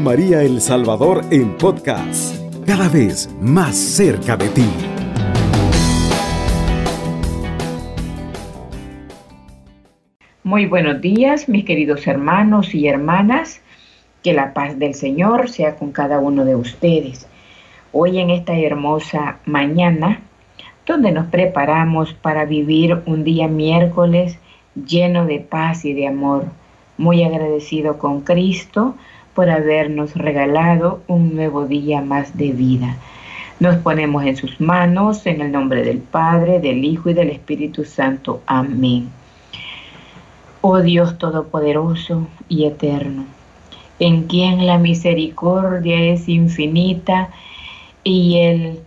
María El Salvador en podcast, cada vez más cerca de ti. Muy buenos días, mis queridos hermanos y hermanas. Que la paz del Señor sea con cada uno de ustedes. Hoy en esta hermosa mañana, donde nos preparamos para vivir un día miércoles lleno de paz y de amor muy agradecido con Cristo por habernos regalado un nuevo día más de vida. Nos ponemos en sus manos en el nombre del Padre, del Hijo y del Espíritu Santo. Amén. Oh Dios Todopoderoso y Eterno, en quien la misericordia es infinita y el,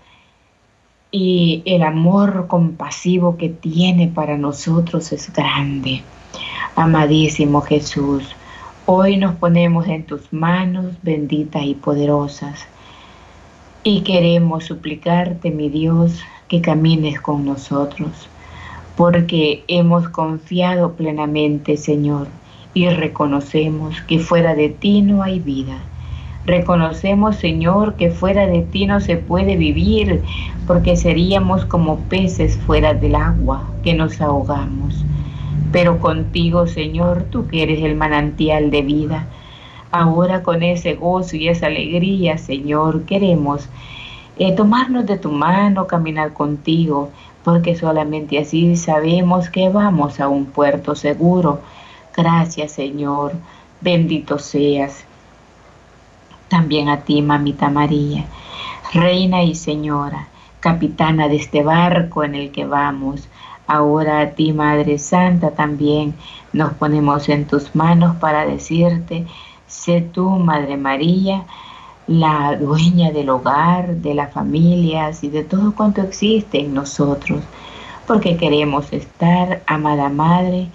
y el amor compasivo que tiene para nosotros es grande. Amadísimo Jesús, hoy nos ponemos en tus manos benditas y poderosas y queremos suplicarte, mi Dios, que camines con nosotros, porque hemos confiado plenamente, Señor, y reconocemos que fuera de ti no hay vida. Reconocemos, Señor, que fuera de ti no se puede vivir, porque seríamos como peces fuera del agua, que nos ahogamos pero contigo, Señor, tú que eres el manantial de vida. Ahora con ese gozo y esa alegría, Señor, queremos eh, tomarnos de tu mano, caminar contigo, porque solamente así sabemos que vamos a un puerto seguro. Gracias, Señor. Bendito seas. También a ti, mamita María, Reina y Señora, capitana de este barco en el que vamos. Ahora a ti, Madre Santa, también nos ponemos en tus manos para decirte, sé tú, Madre María, la dueña del hogar, de las familias y de todo cuanto existe en nosotros, porque queremos estar, amada Madre,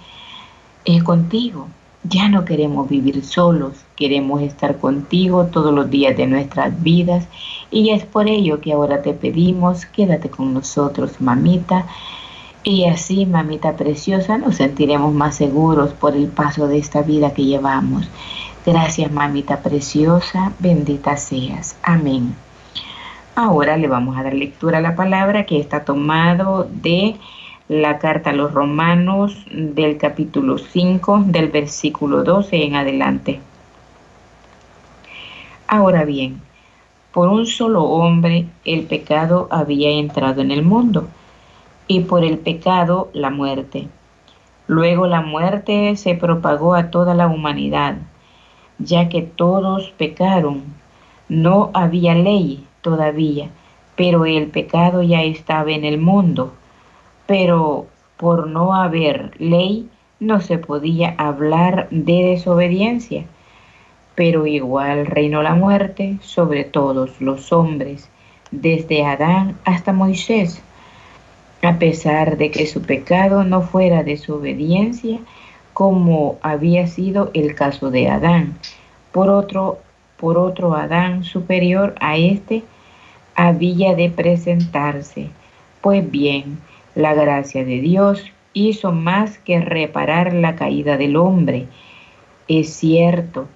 eh, contigo. Ya no queremos vivir solos, queremos estar contigo todos los días de nuestras vidas y es por ello que ahora te pedimos, quédate con nosotros, mamita, y así, mamita preciosa, nos sentiremos más seguros por el paso de esta vida que llevamos. Gracias, mamita preciosa, bendita seas. Amén. Ahora le vamos a dar lectura a la palabra que está tomado de la carta a los romanos del capítulo 5 del versículo 12 en adelante. Ahora bien, por un solo hombre el pecado había entrado en el mundo y por el pecado la muerte. Luego la muerte se propagó a toda la humanidad, ya que todos pecaron. No había ley todavía, pero el pecado ya estaba en el mundo. Pero por no haber ley no se podía hablar de desobediencia. Pero igual reinó la muerte sobre todos los hombres, desde Adán hasta Moisés a pesar de que su pecado no fuera desobediencia, como había sido el caso de Adán. Por otro, por otro Adán superior a éste había de presentarse. Pues bien, la gracia de Dios hizo más que reparar la caída del hombre. Es cierto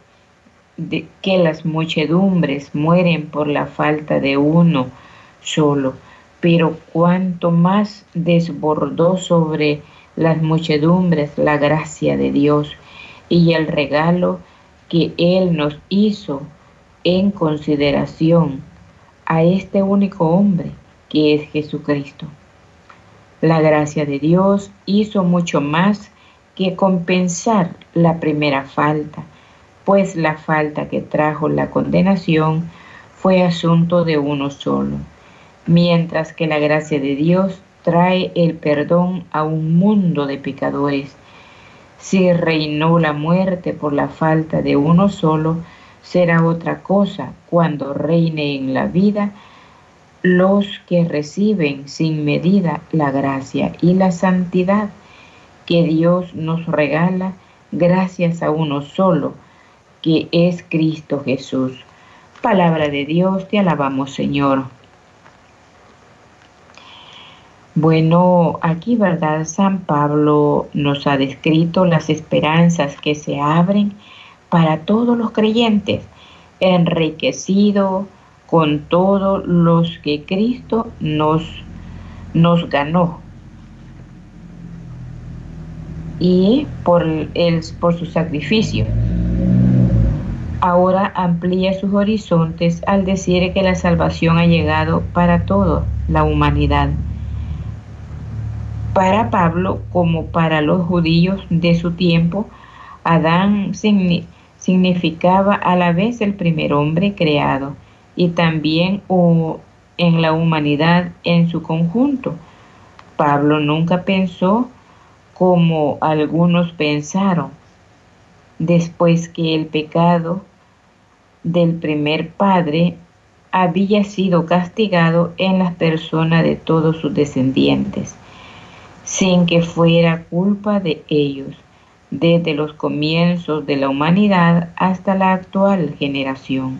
que las muchedumbres mueren por la falta de uno solo pero cuanto más desbordó sobre las muchedumbres la gracia de Dios y el regalo que Él nos hizo en consideración a este único hombre que es Jesucristo. La gracia de Dios hizo mucho más que compensar la primera falta, pues la falta que trajo la condenación fue asunto de uno solo mientras que la gracia de Dios trae el perdón a un mundo de pecadores. Si reinó la muerte por la falta de uno solo, será otra cosa cuando reine en la vida los que reciben sin medida la gracia y la santidad que Dios nos regala gracias a uno solo, que es Cristo Jesús. Palabra de Dios, te alabamos Señor. Bueno, aquí, ¿verdad? San Pablo nos ha descrito las esperanzas que se abren para todos los creyentes, enriquecido con todos los que Cristo nos, nos ganó. Y por, el, por su sacrificio. Ahora amplía sus horizontes al decir que la salvación ha llegado para toda la humanidad. Para Pablo, como para los judíos de su tiempo, Adán significaba a la vez el primer hombre creado y también en la humanidad en su conjunto. Pablo nunca pensó como algunos pensaron, después que el pecado del primer padre había sido castigado en las personas de todos sus descendientes, sin que fuera culpa de ellos desde los comienzos de la humanidad hasta la actual generación.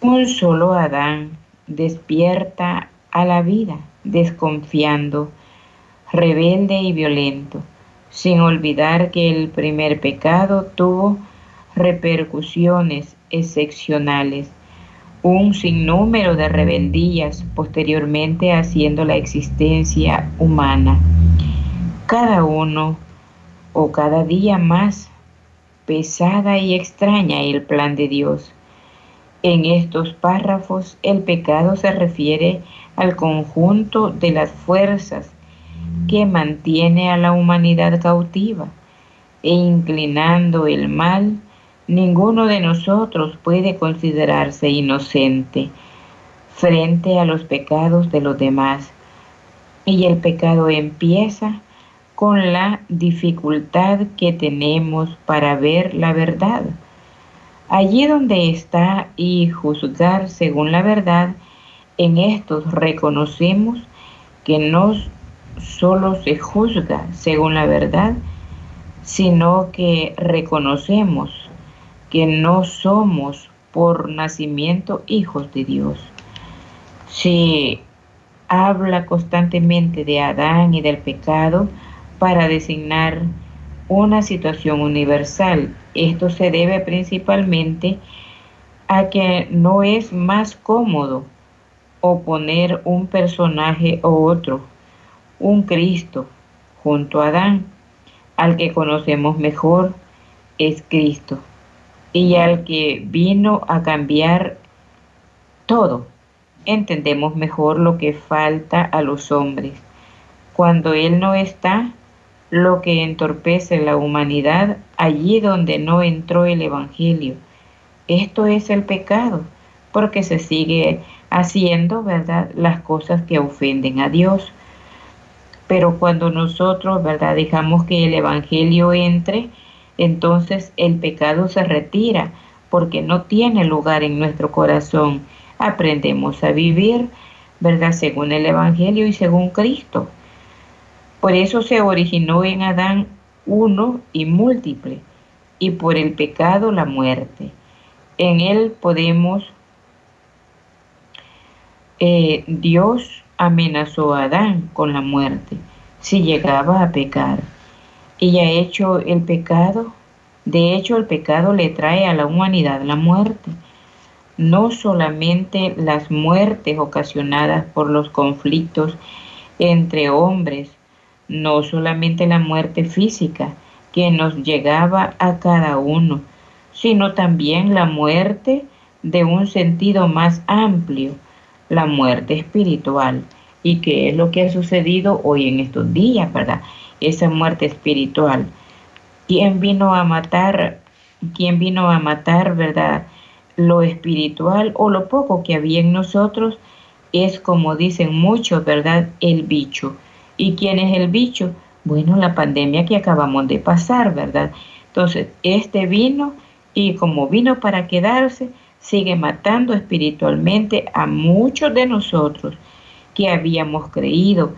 Un solo Adán despierta a la vida, desconfiando, rebelde y violento, sin olvidar que el primer pecado tuvo repercusiones excepcionales, un sinnúmero de rebeldías posteriormente haciendo la existencia humana. Cada uno o cada día más pesada y extraña el plan de Dios. En estos párrafos el pecado se refiere al conjunto de las fuerzas que mantiene a la humanidad cautiva e inclinando el mal, ninguno de nosotros puede considerarse inocente frente a los pecados de los demás. Y el pecado empieza con la dificultad que tenemos para ver la verdad. Allí donde está y juzgar según la verdad, en estos reconocemos que no solo se juzga según la verdad, sino que reconocemos que no somos por nacimiento hijos de Dios. Si habla constantemente de Adán y del pecado, para designar una situación universal. Esto se debe principalmente a que no es más cómodo oponer un personaje o otro, un Cristo, junto a Adán, al que conocemos mejor es Cristo, y al que vino a cambiar todo. Entendemos mejor lo que falta a los hombres. Cuando Él no está, lo que entorpece la humanidad allí donde no entró el Evangelio. Esto es el pecado, porque se sigue haciendo, ¿verdad?, las cosas que ofenden a Dios. Pero cuando nosotros, ¿verdad?, dejamos que el Evangelio entre, entonces el pecado se retira, porque no tiene lugar en nuestro corazón. Aprendemos a vivir, ¿verdad?, según el Evangelio y según Cristo. Por eso se originó en Adán uno y múltiple, y por el pecado la muerte. En él podemos, eh, Dios amenazó a Adán con la muerte si llegaba a pecar. Y ha hecho el pecado, de hecho el pecado le trae a la humanidad la muerte. No solamente las muertes ocasionadas por los conflictos entre hombres, no solamente la muerte física que nos llegaba a cada uno, sino también la muerte de un sentido más amplio, la muerte espiritual. ¿Y qué es lo que ha sucedido hoy en estos días, verdad? Esa muerte espiritual. ¿Quién vino a matar? ¿Quién vino a matar, verdad? Lo espiritual o lo poco que había en nosotros es, como dicen muchos, ¿verdad? El bicho ¿Y quién es el bicho? Bueno, la pandemia que acabamos de pasar, ¿verdad? Entonces, este vino y como vino para quedarse, sigue matando espiritualmente a muchos de nosotros que habíamos creído,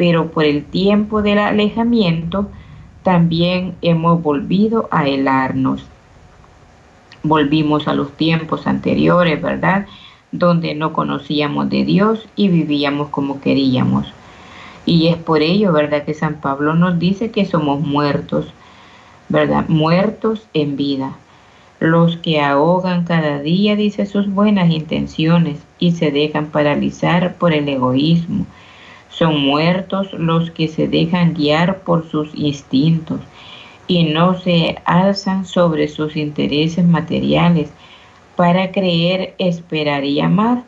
pero por el tiempo del alejamiento también hemos volvido a helarnos. Volvimos a los tiempos anteriores, ¿verdad? Donde no conocíamos de Dios y vivíamos como queríamos. Y es por ello, ¿verdad? Que San Pablo nos dice que somos muertos, ¿verdad? Muertos en vida. los que ahogan cada día, dice, sus buenas intenciones y se dejan paralizar por el egoísmo. Son muertos los que se dejan guiar por sus instintos y no se alzan sobre sus intereses materiales para creer, esperar y amar.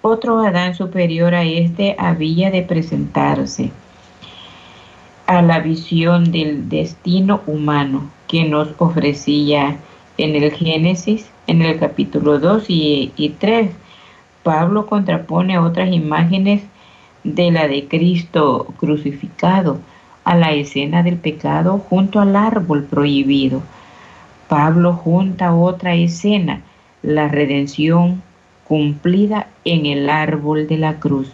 Otro Adán superior a este había de presentarse a la visión del destino humano que nos ofrecía en el Génesis, en el capítulo 2 y, y 3. Pablo contrapone otras imágenes de la de Cristo crucificado a la escena del pecado junto al árbol prohibido. Pablo junta otra escena, la redención cumplida en el árbol de la cruz.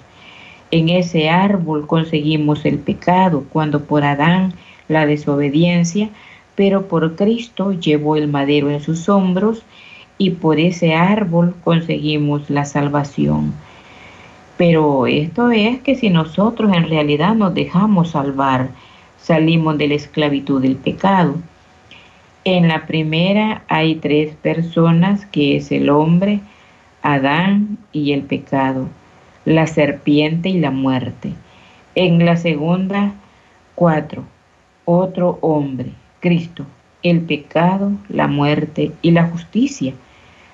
En ese árbol conseguimos el pecado cuando por Adán la desobediencia, pero por Cristo llevó el madero en sus hombros y por ese árbol conseguimos la salvación. Pero esto es que si nosotros en realidad nos dejamos salvar, salimos de la esclavitud del pecado. En la primera hay tres personas, que es el hombre, Adán y el pecado, la serpiente y la muerte. En la segunda, cuatro, otro hombre, Cristo, el pecado, la muerte y la justicia.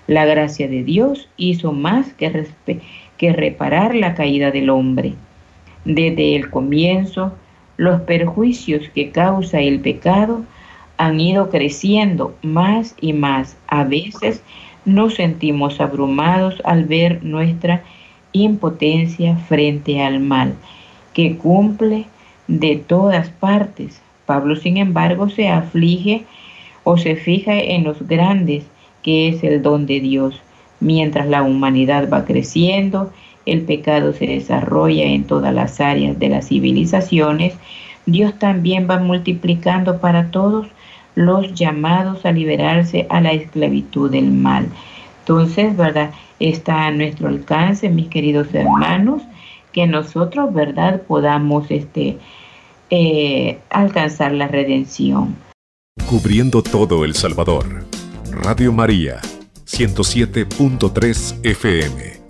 La gracia de Dios hizo más que respetar que reparar la caída del hombre. Desde el comienzo, los perjuicios que causa el pecado han ido creciendo más y más. A veces nos sentimos abrumados al ver nuestra impotencia frente al mal, que cumple de todas partes. Pablo, sin embargo, se aflige o se fija en los grandes, que es el don de Dios. Mientras la humanidad va creciendo, el pecado se desarrolla en todas las áreas de las civilizaciones, Dios también va multiplicando para todos los llamados a liberarse a la esclavitud del mal. Entonces, ¿verdad? Está a nuestro alcance, mis queridos hermanos, que nosotros, ¿verdad?, podamos este, eh, alcanzar la redención. Cubriendo todo El Salvador. Radio María 107.3 FM.